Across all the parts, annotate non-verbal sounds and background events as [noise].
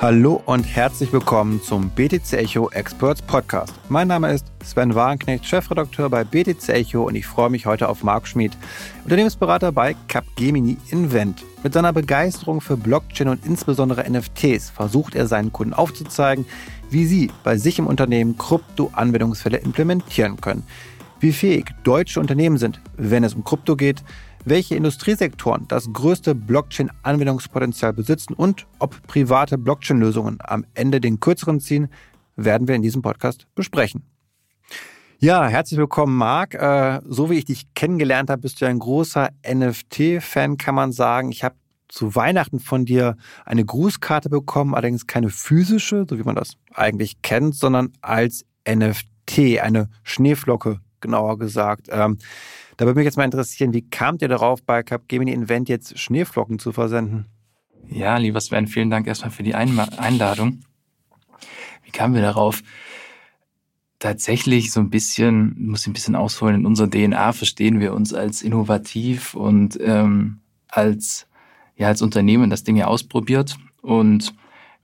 Hallo und herzlich willkommen zum BTC Echo Experts Podcast. Mein Name ist Sven Wagenknecht, Chefredakteur bei BTC Echo und ich freue mich heute auf Marc Schmid, Unternehmensberater bei Capgemini Invent. Mit seiner Begeisterung für Blockchain und insbesondere NFTs versucht er seinen Kunden aufzuzeigen, wie sie bei sich im Unternehmen Krypto-Anwendungsfälle implementieren können. Wie fähig deutsche Unternehmen sind, wenn es um Krypto geht, welche Industriesektoren das größte Blockchain-Anwendungspotenzial besitzen und ob private Blockchain-Lösungen am Ende den kürzeren ziehen, werden wir in diesem Podcast besprechen. Ja, herzlich willkommen, Marc. Äh, so wie ich dich kennengelernt habe, bist du ein großer NFT-Fan, kann man sagen. Ich habe zu Weihnachten von dir eine Grußkarte bekommen, allerdings keine physische, so wie man das eigentlich kennt, sondern als NFT, eine Schneeflocke, genauer gesagt. Ähm, da würde mich jetzt mal interessieren, wie kamt ihr darauf, bei Capgemini Invent jetzt Schneeflocken zu versenden? Ja, lieber Sven, vielen Dank erstmal für die Einladung. Wie kamen wir darauf? Tatsächlich so ein bisschen, muss ich ein bisschen ausholen, in unserer DNA verstehen wir uns als innovativ und ähm, als, ja, als Unternehmen, das Dinge ausprobiert. Und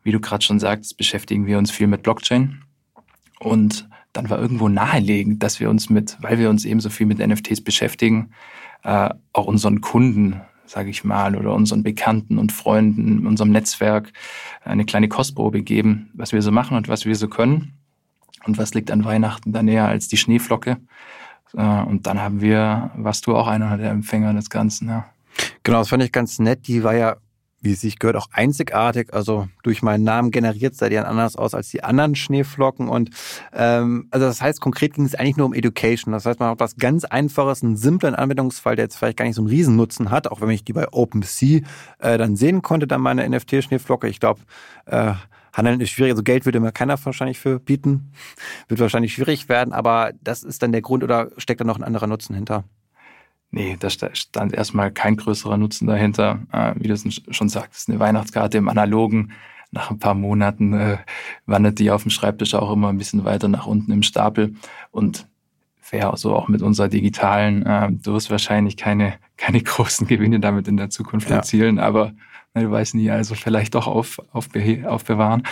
wie du gerade schon sagst, beschäftigen wir uns viel mit Blockchain. Und dann war irgendwo naheliegend, dass wir uns mit, weil wir uns eben so viel mit NFTs beschäftigen, äh, auch unseren Kunden, sage ich mal, oder unseren Bekannten und Freunden, unserem Netzwerk eine kleine Kostprobe geben, was wir so machen und was wir so können. Und was liegt an Weihnachten da näher als die Schneeflocke? Äh, und dann haben wir, warst du auch einer der Empfänger des Ganzen, ja. Genau, das fand ich ganz nett. Die war ja wie es sich gehört, auch einzigartig. Also durch meinen Namen generiert seid ihr anders aus als die anderen Schneeflocken. Und ähm, also das heißt, konkret ging es eigentlich nur um Education. Das heißt, man hat was ganz Einfaches, einen simplen Anwendungsfall, der jetzt vielleicht gar nicht so einen Riesennutzen hat, auch wenn ich die bei OpenSea äh, dann sehen konnte, dann meine NFT-Schneeflocke. Ich glaube, äh, Handeln ist schwierig, also Geld würde mir keiner wahrscheinlich für bieten. Wird wahrscheinlich schwierig werden, aber das ist dann der Grund oder steckt da noch ein anderer Nutzen hinter? Nee, da stand erstmal kein größerer Nutzen dahinter. Äh, wie du schon sagtest, eine Weihnachtskarte im Analogen. Nach ein paar Monaten äh, wandert die auf dem Schreibtisch auch immer ein bisschen weiter nach unten im Stapel. Und wäre so auch mit unserer digitalen, äh, du wirst wahrscheinlich keine, keine [laughs] großen Gewinne damit in der Zukunft ja. erzielen, aber du weißt nie, also vielleicht doch auf, auf, aufbewahren.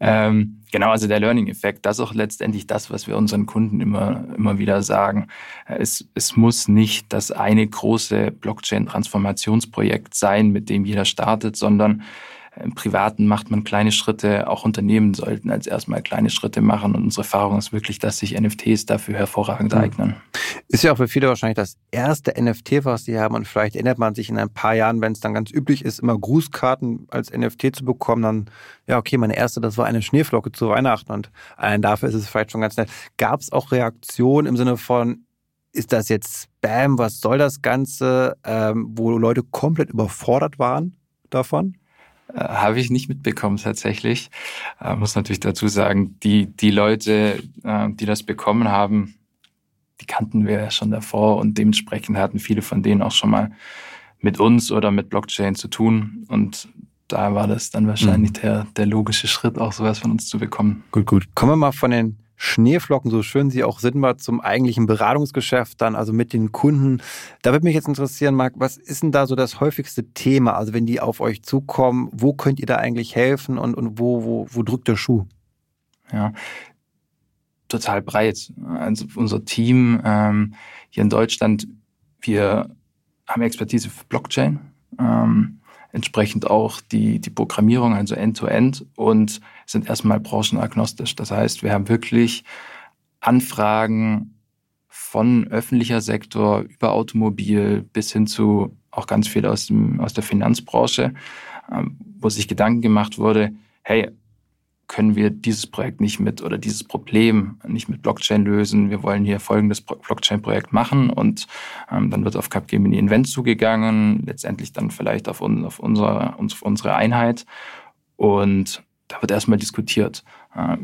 Ähm, genau, also der Learning-Effekt, das ist auch letztendlich das, was wir unseren Kunden immer, immer wieder sagen. Es, es muss nicht das eine große Blockchain-Transformationsprojekt sein, mit dem jeder startet, sondern im Privaten macht man kleine Schritte, auch Unternehmen sollten als erstmal kleine Schritte machen. Und unsere Erfahrung ist wirklich, dass sich NFTs dafür hervorragend mhm. eignen. Ist ja auch für viele wahrscheinlich das erste NFT, was sie haben. Und vielleicht erinnert man sich in ein paar Jahren, wenn es dann ganz üblich ist, immer Grußkarten als NFT zu bekommen, dann, ja, okay, meine erste, das war eine Schneeflocke zu Weihnachten. Und allein dafür ist es vielleicht schon ganz nett. Gab es auch Reaktionen im Sinne von, ist das jetzt Spam? Was soll das Ganze? Ähm, wo Leute komplett überfordert waren davon? Äh, Habe ich nicht mitbekommen tatsächlich. Äh, muss natürlich dazu sagen, die, die Leute, äh, die das bekommen haben, die kannten wir ja schon davor und dementsprechend hatten viele von denen auch schon mal mit uns oder mit Blockchain zu tun. Und da war das dann wahrscheinlich mhm. der, der logische Schritt, auch sowas von uns zu bekommen. Gut, gut. Kommen wir mal von den Schneeflocken, so schön sie auch sind, mal zum eigentlichen Beratungsgeschäft dann, also mit den Kunden. Da würde mich jetzt interessieren, Marc, was ist denn da so das häufigste Thema? Also wenn die auf euch zukommen, wo könnt ihr da eigentlich helfen und, und wo, wo, wo drückt der Schuh? Ja, total breit. Also unser Team ähm, hier in Deutschland, wir haben Expertise für Blockchain. Ähm, entsprechend auch die, die Programmierung, also End-to-End -End, und sind erstmal branchenagnostisch. Das heißt, wir haben wirklich Anfragen von öffentlicher Sektor über Automobil bis hin zu auch ganz viel aus, dem, aus der Finanzbranche, ähm, wo sich Gedanken gemacht wurde, hey, können wir dieses Projekt nicht mit oder dieses Problem nicht mit Blockchain lösen. Wir wollen hier folgendes Blockchain-Projekt machen und ähm, dann wird auf Capgemini Invent zugegangen, letztendlich dann vielleicht auf, un, auf, unsere, auf unsere Einheit und da wird erstmal diskutiert. Äh,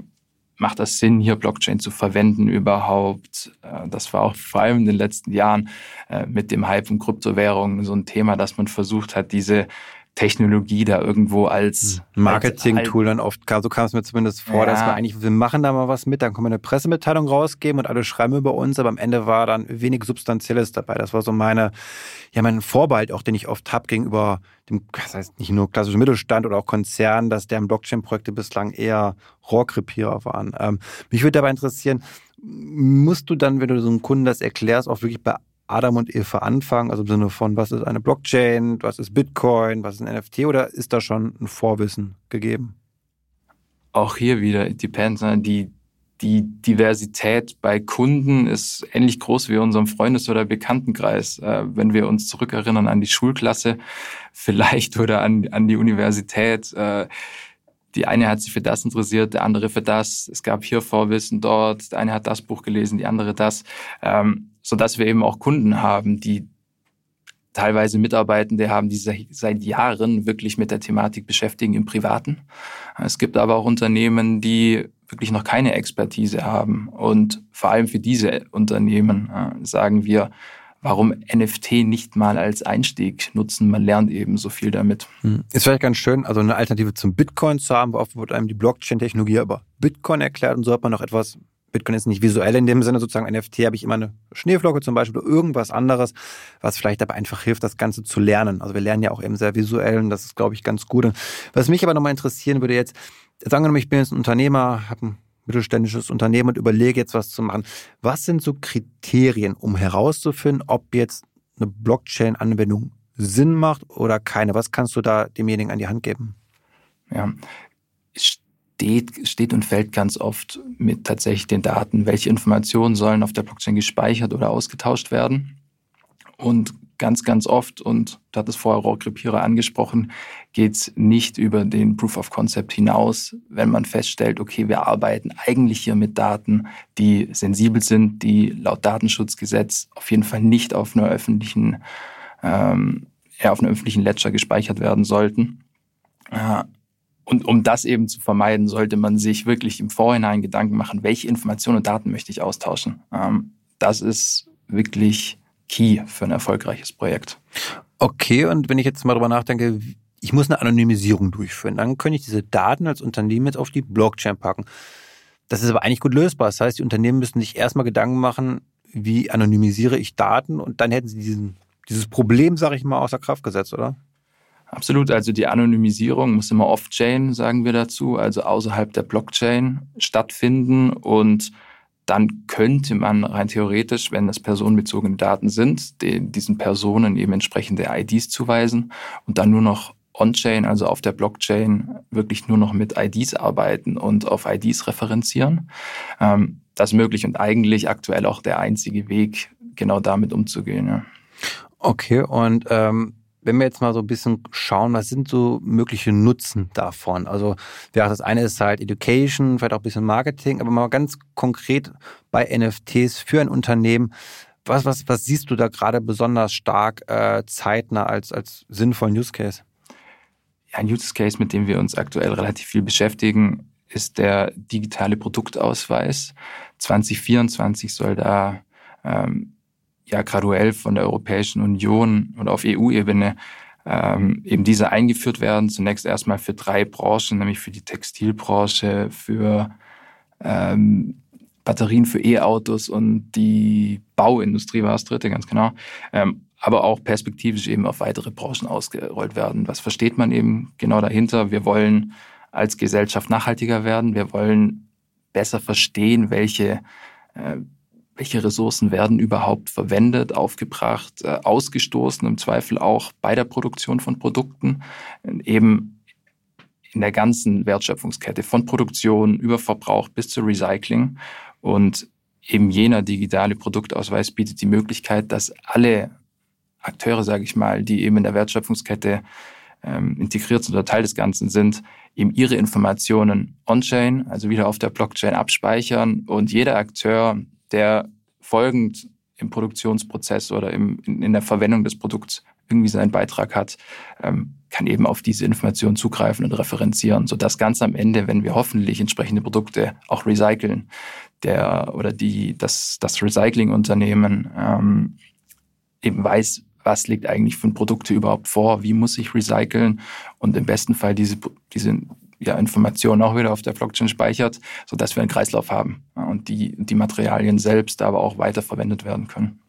macht das Sinn, hier Blockchain zu verwenden überhaupt? Äh, das war auch vor allem in den letzten Jahren äh, mit dem Hype um Kryptowährungen so ein Thema, dass man versucht hat, diese Technologie da irgendwo als hm. Marketing-Tool dann oft, so kam es mir zumindest vor, ja. dass wir eigentlich, wir machen da mal was mit, dann können wir eine Pressemitteilung rausgeben und alle schreiben über uns, aber am Ende war dann wenig Substanzielles dabei. Das war so meine, ja, mein Vorbehalt auch, den ich oft habe gegenüber dem, das heißt nicht nur klassischen Mittelstand oder auch Konzernen, dass deren Blockchain-Projekte bislang eher Rohrkrepierer waren. Ähm, mich würde dabei interessieren, musst du dann, wenn du so einem Kunden das erklärst, auch wirklich bei Adam und Eva anfangen? Also im Sinne von, was ist eine Blockchain, was ist Bitcoin, was ist ein NFT oder ist da schon ein Vorwissen gegeben? Auch hier wieder, it depends. Ne? Die, die Diversität bei Kunden ist ähnlich groß wie unserem Freundes- oder Bekanntenkreis. Äh, wenn wir uns zurückerinnern an die Schulklasse [laughs] vielleicht oder an, an die Universität, äh, die eine hat sich für das interessiert, der andere für das. Es gab hier Vorwissen dort, der eine hat das Buch gelesen, die andere das. Ähm, sodass wir eben auch Kunden haben, die teilweise Mitarbeitende haben, die seit Jahren wirklich mit der Thematik beschäftigen im Privaten. Es gibt aber auch Unternehmen, die wirklich noch keine Expertise haben. Und vor allem für diese Unternehmen äh, sagen wir, warum NFT nicht mal als Einstieg nutzen? Man lernt eben so viel damit. Hm. Ist vielleicht ganz schön, also eine Alternative zum Bitcoin zu haben, oft wird einem die Blockchain-Technologie über Bitcoin erklärt und so hat man noch etwas Bitcoin ist nicht visuell in dem Sinne, sozusagen NFT habe ich immer eine Schneeflocke zum Beispiel oder irgendwas anderes, was vielleicht aber einfach hilft, das Ganze zu lernen. Also wir lernen ja auch eben sehr visuell und das ist, glaube ich, ganz gut. Und was mich aber nochmal interessieren würde jetzt, sagen wir mal, ich bin jetzt ein Unternehmer, habe ein mittelständisches Unternehmen und überlege jetzt was zu machen. Was sind so Kriterien, um herauszufinden, ob jetzt eine Blockchain-Anwendung Sinn macht oder keine? Was kannst du da demjenigen an die Hand geben? Ja, steht, steht und fällt ganz oft mit tatsächlich den Daten, welche Informationen sollen auf der Blockchain gespeichert oder ausgetauscht werden. Und ganz, ganz oft, und du hattest vorher Rohrkrepierer angesprochen, geht es nicht über den Proof of Concept hinaus, wenn man feststellt, okay, wir arbeiten eigentlich hier mit Daten, die sensibel sind, die laut Datenschutzgesetz auf jeden Fall nicht auf einer öffentlichen, ähm, ja, auf einem öffentlichen Ledger gespeichert werden sollten. Äh, und um das eben zu vermeiden, sollte man sich wirklich im Vorhinein Gedanken machen, welche Informationen und Daten möchte ich austauschen. Ähm, das ist wirklich key für ein erfolgreiches Projekt. Okay, und wenn ich jetzt mal drüber nachdenke, ich muss eine Anonymisierung durchführen, dann könnte ich diese Daten als Unternehmen jetzt auf die Blockchain packen. Das ist aber eigentlich gut lösbar. Das heißt, die Unternehmen müssten sich erstmal Gedanken machen, wie anonymisiere ich Daten und dann hätten sie diesen, dieses Problem, sage ich mal, außer Kraft gesetzt, oder? Absolut. Also die Anonymisierung muss immer off-chain, sagen wir dazu, also außerhalb der Blockchain stattfinden. Und dann könnte man rein theoretisch, wenn das personenbezogene Daten sind, den, diesen Personen eben entsprechende IDs zuweisen und dann nur noch on-chain, also auf der Blockchain, wirklich nur noch mit IDs arbeiten und auf IDs referenzieren. Ähm, das ist möglich und eigentlich aktuell auch der einzige Weg, genau damit umzugehen. Ja. Okay, und ähm, wenn wir jetzt mal so ein bisschen schauen, was sind so mögliche Nutzen davon? Also, ja, das eine ist halt Education, vielleicht auch ein bisschen Marketing, aber mal ganz konkret bei NFTs für ein Unternehmen. Was, was, was siehst du da gerade besonders stark äh, zeitnah als, als sinnvollen Use Case? Ja, ein Use Case, mit dem wir uns aktuell relativ viel beschäftigen, ist der digitale Produktausweis. 2024 soll da ähm, ja graduell von der Europäischen Union und auf EU-Ebene ähm, eben diese eingeführt werden. Zunächst erstmal für drei Branchen, nämlich für die Textilbranche, für ähm, Batterien für E-Autos und die Bauindustrie war das dritte, ganz genau. Ähm, aber auch perspektivisch eben auf weitere Branchen ausgerollt werden. Was versteht man eben genau dahinter? Wir wollen als Gesellschaft nachhaltiger werden. Wir wollen besser verstehen, welche äh, welche Ressourcen werden überhaupt verwendet, aufgebracht, äh, ausgestoßen, im Zweifel auch bei der Produktion von Produkten, eben in der ganzen Wertschöpfungskette, von Produktion über Verbrauch bis zu Recycling. Und eben jener digitale Produktausweis bietet die Möglichkeit, dass alle Akteure, sage ich mal, die eben in der Wertschöpfungskette ähm, integriert sind oder Teil des Ganzen sind, eben ihre Informationen on-chain, also wieder auf der Blockchain abspeichern und jeder Akteur, der folgend im Produktionsprozess oder im, in, in, der Verwendung des Produkts irgendwie seinen Beitrag hat, ähm, kann eben auf diese Informationen zugreifen und referenzieren, sodass ganz am Ende, wenn wir hoffentlich entsprechende Produkte auch recyceln, der oder die, das, das Recyclingunternehmen ähm, eben weiß, was liegt eigentlich für Produkte überhaupt vor, wie muss ich recyceln und im besten Fall diese, diese ja, Informationen auch wieder auf der Blockchain speichert, sodass wir einen Kreislauf haben und die, die Materialien selbst aber auch weiterverwendet werden können.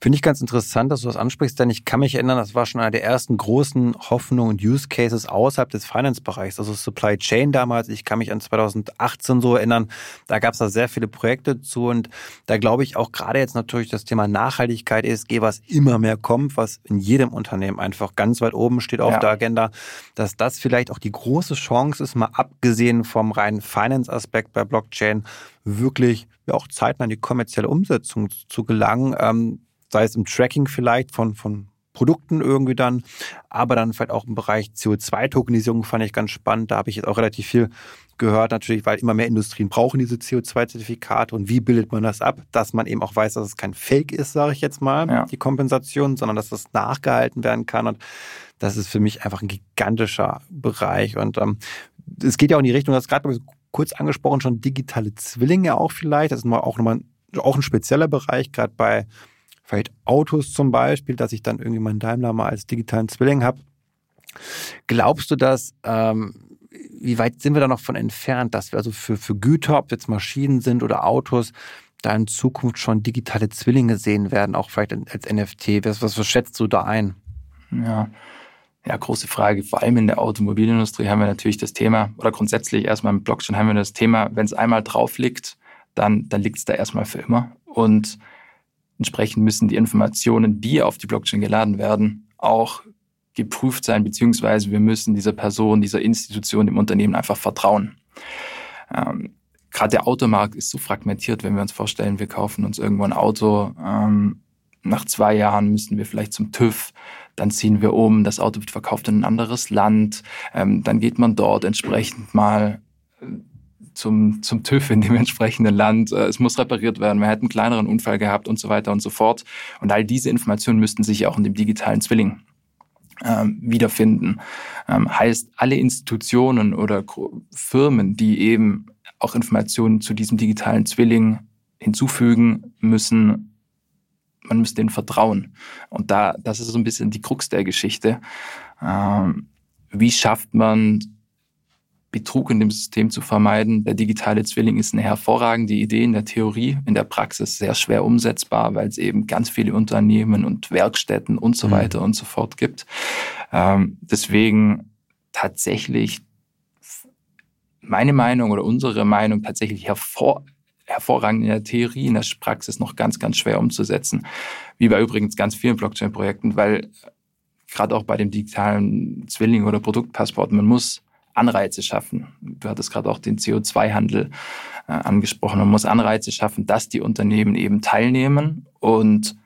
Finde ich ganz interessant, dass du das ansprichst, denn ich kann mich erinnern, das war schon einer der ersten großen Hoffnungen und Use Cases außerhalb des Finance-Bereichs, also Supply Chain damals. Ich kann mich an 2018 so erinnern, da gab es da sehr viele Projekte zu und da glaube ich auch gerade jetzt natürlich das Thema Nachhaltigkeit, ESG, was immer mehr kommt, was in jedem Unternehmen einfach ganz weit oben steht auf ja. der Agenda, dass das vielleicht auch die große Chance ist, mal abgesehen vom reinen Finance-Aspekt bei Blockchain, wirklich ja auch zeitnah in die kommerzielle Umsetzung zu gelangen, ähm, sei es im Tracking vielleicht von, von Produkten irgendwie dann, aber dann vielleicht auch im Bereich CO2-Tokenisierung fand ich ganz spannend. Da habe ich jetzt auch relativ viel gehört, natürlich, weil immer mehr Industrien brauchen diese CO2-Zertifikate und wie bildet man das ab, dass man eben auch weiß, dass es kein Fake ist, sage ich jetzt mal, ja. die Kompensation, sondern dass das nachgehalten werden kann. Und das ist für mich einfach ein gigantischer Bereich. Und ähm, es geht ja auch in die Richtung, das gerade kurz angesprochen, schon digitale Zwillinge auch vielleicht. Das ist auch nochmal auch ein spezieller Bereich, gerade bei vielleicht Autos zum Beispiel, dass ich dann irgendwie meinen Daimler mal als digitalen Zwilling habe. Glaubst du, dass, ähm, wie weit sind wir da noch von entfernt, dass wir also für, für Güter, ob jetzt Maschinen sind oder Autos, da in Zukunft schon digitale Zwillinge sehen werden, auch vielleicht als NFT? Was, was schätzt du da ein? Ja, ja, große Frage. Vor allem in der Automobilindustrie haben wir natürlich das Thema, oder grundsätzlich erstmal im Blockchain haben wir das Thema, wenn es einmal drauf liegt, dann, dann liegt es da erstmal für immer. Und entsprechend müssen die Informationen, die auf die Blockchain geladen werden, auch geprüft sein, beziehungsweise wir müssen dieser Person, dieser Institution, dem Unternehmen einfach vertrauen. Ähm, Gerade der Automarkt ist so fragmentiert, wenn wir uns vorstellen, wir kaufen uns irgendwo ein Auto, ähm, nach zwei Jahren müssen wir vielleicht zum TÜV, dann ziehen wir um, das Auto wird verkauft in ein anderes Land, ähm, dann geht man dort entsprechend mal äh, zum, zum TÜV in dem [laughs] entsprechenden Land, äh, es muss repariert werden, man hätte einen kleineren Unfall gehabt und so weiter und so fort. Und all diese Informationen müssten sich auch in dem digitalen Zwilling ähm, wiederfinden. Ähm, heißt, alle Institutionen oder Firmen, die eben auch Informationen zu diesem digitalen Zwilling hinzufügen, müssen man müsste denen vertrauen. Und da, das ist so ein bisschen die Krux der Geschichte. Ähm, wie schafft man Betrug in dem System zu vermeiden? Der digitale Zwilling ist eine hervorragende Idee in der Theorie, in der Praxis sehr schwer umsetzbar, weil es eben ganz viele Unternehmen und Werkstätten und so mhm. weiter und so fort gibt. Ähm, deswegen tatsächlich meine Meinung oder unsere Meinung tatsächlich hervor, hervorragend in der Theorie, in der Praxis noch ganz, ganz schwer umzusetzen. Wie bei übrigens ganz vielen Blockchain-Projekten, weil gerade auch bei dem digitalen Zwilling oder Produktpassport, man muss Anreize schaffen. Du hattest gerade auch den CO2-Handel äh, angesprochen. Man muss Anreize schaffen, dass die Unternehmen eben teilnehmen und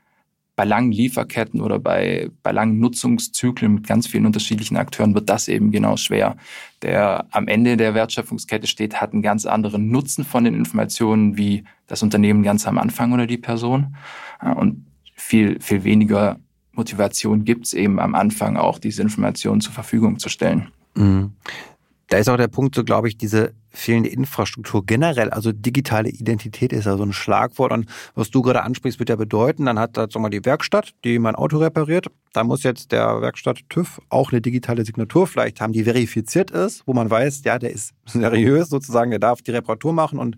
bei langen Lieferketten oder bei, bei langen Nutzungszyklen mit ganz vielen unterschiedlichen Akteuren wird das eben genau schwer. Der am Ende der Wertschöpfungskette steht, hat einen ganz anderen Nutzen von den Informationen wie das Unternehmen ganz am Anfang oder die Person. Und viel, viel weniger Motivation gibt es eben am Anfang auch, diese Informationen zur Verfügung zu stellen. Mhm. Da ist auch der Punkt, so glaube ich, diese fehlende Infrastruktur generell, also digitale Identität ist ja so ein Schlagwort. Und was du gerade ansprichst, wird ja bedeuten, dann hat da mal die Werkstatt, die mein Auto repariert. Da muss jetzt der Werkstatt TÜV auch eine digitale Signatur vielleicht haben, die verifiziert ist, wo man weiß, ja, der ist [laughs] seriös sozusagen, der darf die Reparatur machen und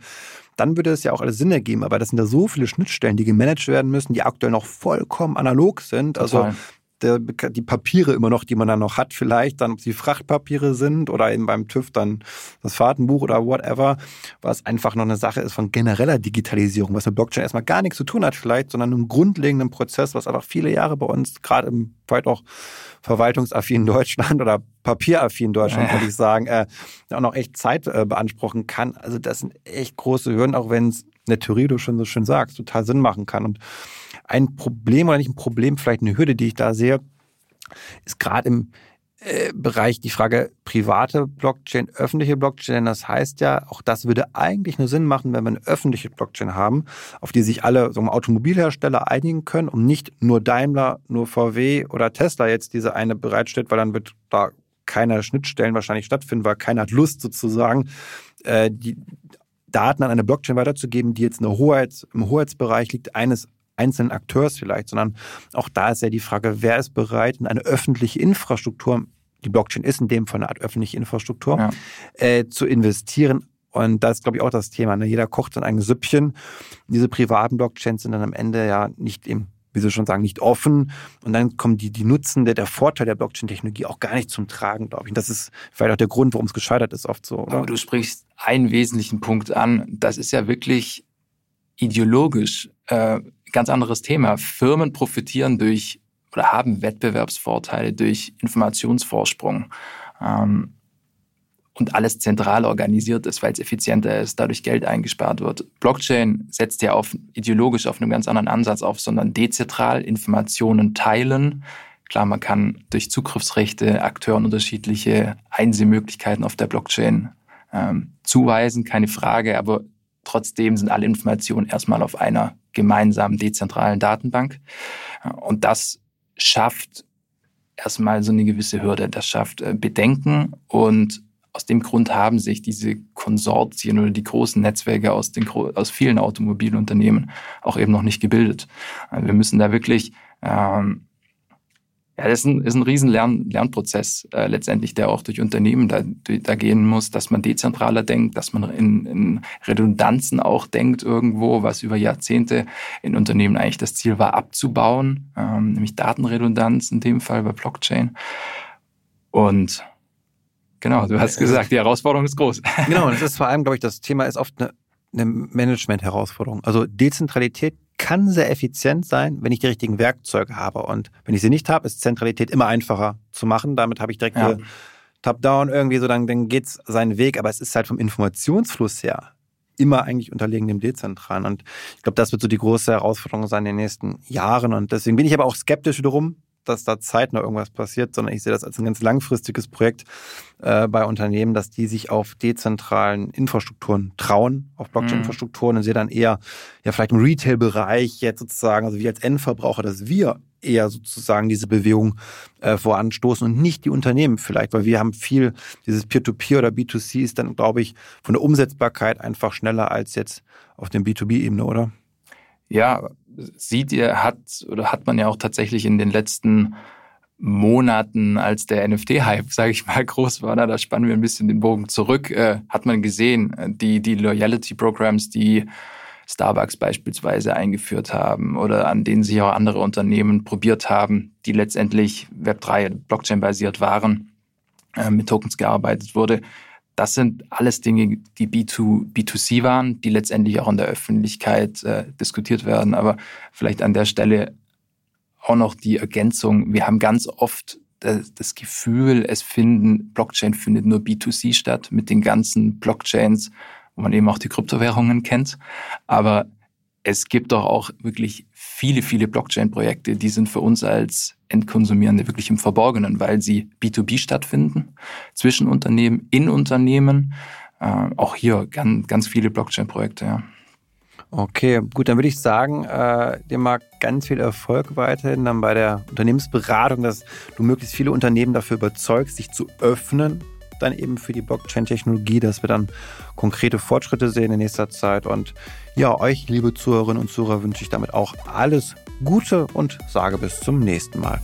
dann würde es ja auch alles Sinn ergeben. Aber das sind da so viele Schnittstellen, die gemanagt werden müssen, die aktuell noch vollkommen analog sind. Also Total. Also der, die Papiere immer noch, die man dann noch hat, vielleicht dann, ob sie Frachtpapiere sind oder eben beim TÜV dann das Fahrtenbuch oder whatever, was einfach noch eine Sache ist von genereller Digitalisierung, was mit Blockchain erstmal gar nichts zu tun hat vielleicht, sondern einem grundlegenden Prozess, was einfach viele Jahre bei uns, gerade im vielleicht auch verwaltungsaffinen Deutschland oder papieraffinen Deutschland, [laughs] würde ich sagen, äh, auch noch echt Zeit äh, beanspruchen kann. Also das sind echt große Hürden, auch wenn es in der Theorie, du schon so schön sagst, total Sinn machen kann. Und ein Problem oder nicht ein Problem, vielleicht eine Hürde, die ich da sehe, ist gerade im äh, Bereich die Frage private Blockchain, öffentliche Blockchain. Das heißt ja, auch das würde eigentlich nur Sinn machen, wenn wir eine öffentliche Blockchain haben, auf die sich alle so Automobilhersteller einigen können und nicht nur Daimler, nur VW oder Tesla jetzt diese eine bereitstellt, weil dann wird da keine Schnittstellen wahrscheinlich stattfinden, weil keiner hat Lust sozusagen, äh, die Daten an eine Blockchain weiterzugeben, die jetzt eine Hoheit, im Hoheitsbereich liegt eines einzelnen Akteurs vielleicht, sondern auch da ist ja die Frage, wer ist bereit, in eine öffentliche Infrastruktur, die Blockchain ist in dem Fall eine Art öffentliche Infrastruktur, ja. äh, zu investieren. Und das ist, glaube ich, auch das Thema. Ne? Jeder kocht sein eigenes Süppchen. Diese privaten Blockchains sind dann am Ende ja nicht im wie Sie schon sagen, nicht offen. Und dann kommen die, die Nutzen, der, der Vorteil der Blockchain-Technologie auch gar nicht zum Tragen, glaube ich. Und das ist vielleicht auch der Grund, warum es gescheitert ist, oft so. Oder? Aber du sprichst einen wesentlichen Punkt an. Das ist ja wirklich ideologisch äh, ganz anderes Thema. Firmen profitieren durch oder haben Wettbewerbsvorteile durch Informationsvorsprung. Ähm, und alles zentral organisiert ist, weil es effizienter ist, dadurch Geld eingespart wird. Blockchain setzt ja auf ideologisch auf einem ganz anderen Ansatz auf, sondern dezentral Informationen teilen. Klar, man kann durch Zugriffsrechte Akteuren unterschiedliche Einsehmöglichkeiten auf der Blockchain ähm, zuweisen, keine Frage, aber trotzdem sind alle Informationen erstmal auf einer gemeinsamen dezentralen Datenbank. Und das schafft erstmal so eine gewisse Hürde. Das schafft äh, Bedenken und aus dem Grund haben sich diese Konsortien oder die großen Netzwerke aus, den, aus vielen Automobilunternehmen auch eben noch nicht gebildet. Also wir müssen da wirklich, ähm, ja, das ist ein, ist ein riesen Lern, Lernprozess äh, letztendlich, der auch durch Unternehmen da, da gehen muss, dass man dezentraler denkt, dass man in, in Redundanzen auch denkt irgendwo, was über Jahrzehnte in Unternehmen eigentlich das Ziel war, abzubauen, ähm, nämlich Datenredundanz in dem Fall bei Blockchain. Und Genau, du hast gesagt, die Herausforderung ist groß. Genau, und [laughs] das ist vor allem, glaube ich, das Thema ist oft eine, eine Management-Herausforderung. Also Dezentralität kann sehr effizient sein, wenn ich die richtigen Werkzeuge habe. Und wenn ich sie nicht habe, ist Zentralität immer einfacher zu machen. Damit habe ich direkt ja. Top-Down irgendwie so, dann, dann geht es seinen Weg. Aber es ist halt vom Informationsfluss her immer eigentlich unterlegen dem Dezentralen. Und ich glaube, das wird so die große Herausforderung sein in den nächsten Jahren. Und deswegen bin ich aber auch skeptisch wiederum, dass da zeitnah irgendwas passiert, sondern ich sehe das als ein ganz langfristiges Projekt äh, bei Unternehmen, dass die sich auf dezentralen Infrastrukturen trauen, auf Blockchain-Infrastrukturen mhm. und sehe dann eher, ja, vielleicht im Retail-Bereich jetzt sozusagen, also wir als Endverbraucher, dass wir eher sozusagen diese Bewegung äh, voranstoßen und nicht die Unternehmen vielleicht, weil wir haben viel, dieses Peer-to-Peer -Peer oder B2C ist dann, glaube ich, von der Umsetzbarkeit einfach schneller als jetzt auf der B2B-Ebene, oder? Ja, sieht ihr, hat oder hat man ja auch tatsächlich in den letzten Monaten, als der NFT-Hype, sage ich mal, [laughs] groß war, da, spannen wir ein bisschen den Bogen zurück, äh, hat man gesehen, äh, die, die Loyalty-Programs, die Starbucks beispielsweise eingeführt haben oder an denen sich auch andere Unternehmen probiert haben, die letztendlich Web3, Blockchain-basiert waren, äh, mit Tokens gearbeitet wurde, das sind alles Dinge, die B2, B2C waren, die letztendlich auch in der Öffentlichkeit äh, diskutiert werden. Aber vielleicht an der Stelle auch noch die Ergänzung. Wir haben ganz oft das, das Gefühl, es finden, Blockchain findet nur B2C statt mit den ganzen Blockchains, wo man eben auch die Kryptowährungen kennt. Aber es gibt doch auch wirklich viele, viele Blockchain-Projekte, die sind für uns als Endkonsumierende wirklich im Verborgenen, weil sie B2B stattfinden, zwischen Unternehmen, in Unternehmen. Äh, auch hier ganz, ganz viele Blockchain-Projekte, ja. Okay, gut, dann würde ich sagen, äh, dir mal ganz viel Erfolg weiterhin dann bei der Unternehmensberatung, dass du möglichst viele Unternehmen dafür überzeugst, sich zu öffnen dann eben für die Blockchain-Technologie, dass wir dann konkrete Fortschritte sehen in nächster Zeit. Und ja, euch, liebe Zuhörerinnen und Zuhörer, wünsche ich damit auch alles Gute und sage bis zum nächsten Mal.